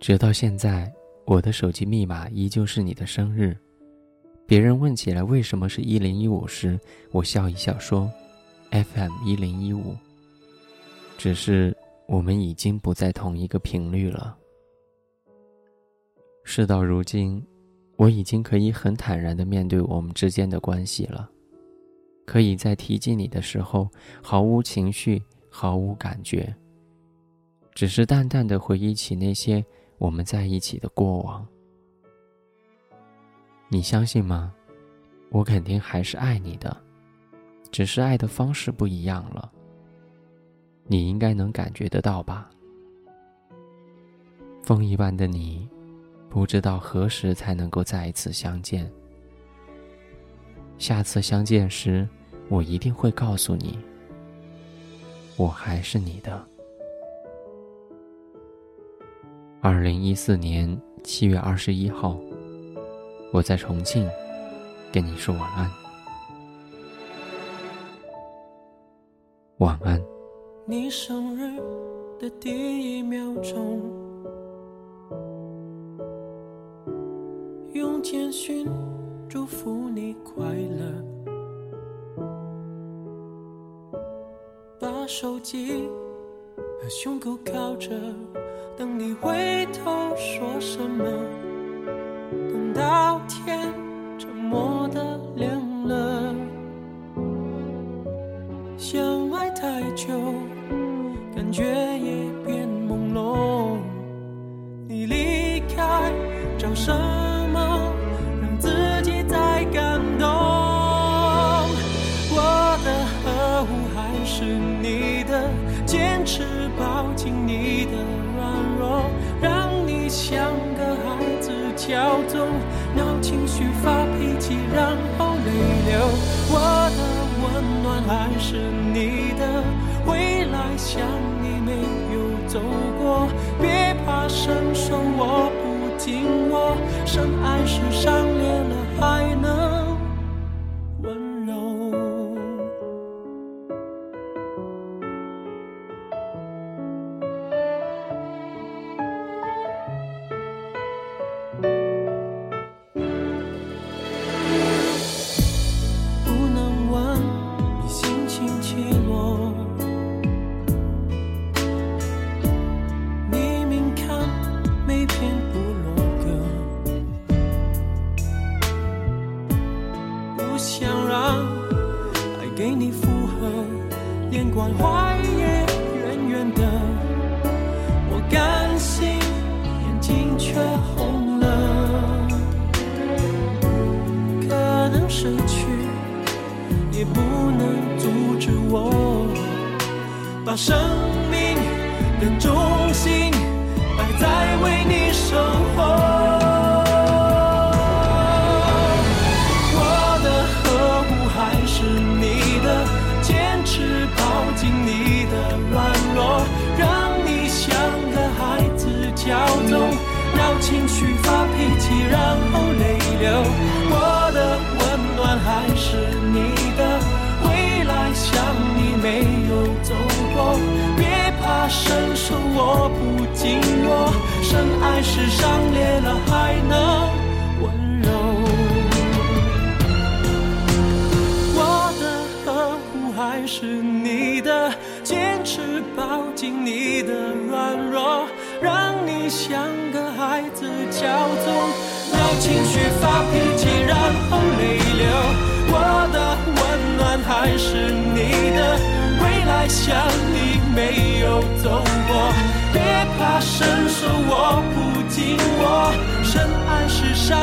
直到现在，我的手机密码依旧是你的生日。别人问起来为什么是一零一五时，我笑一笑说：“FM 一零一五。”只是我们已经不在同一个频率了。事到如今，我已经可以很坦然的面对我们之间的关系了，可以在提及你的时候毫无情绪、毫无感觉，只是淡淡的回忆起那些。我们在一起的过往，你相信吗？我肯定还是爱你的，只是爱的方式不一样了。你应该能感觉得到吧？风一般的你，不知道何时才能够再一次相见。下次相见时，我一定会告诉你，我还是你的。二零一四年七月二十一号，我在重庆跟你说晚安，晚安。你生日的第一秒钟，用简讯祝福你快乐，把手机和胸口靠着。等你回头说什么？等到天沉默的亮了，相爱太久，感觉也变朦胧。你离开，找什么让自己再感动？我的呵护还是你的，坚持抱紧你的。像个孩子骄纵，闹情绪发脾气，然后泪流。我的温暖还是你的，未来像你没有走过。别怕伸手我不停关怀也远远的，我甘心，眼睛却红了。可能失去，也不能阻止我，把生命的重心摆在为你生活。进你的软弱，让你像个孩子娇纵，让情绪发脾气，然后泪流。我的温暖还是你的，未来像你没有走过。别怕伸手握不紧握，深爱是伤裂了还能紧你的软弱。让你像个孩子骄纵，闹情绪发脾气，然后泪流。我的温暖还是你的，未来像你没有走过。别怕伸手握不紧我，深爱是伤。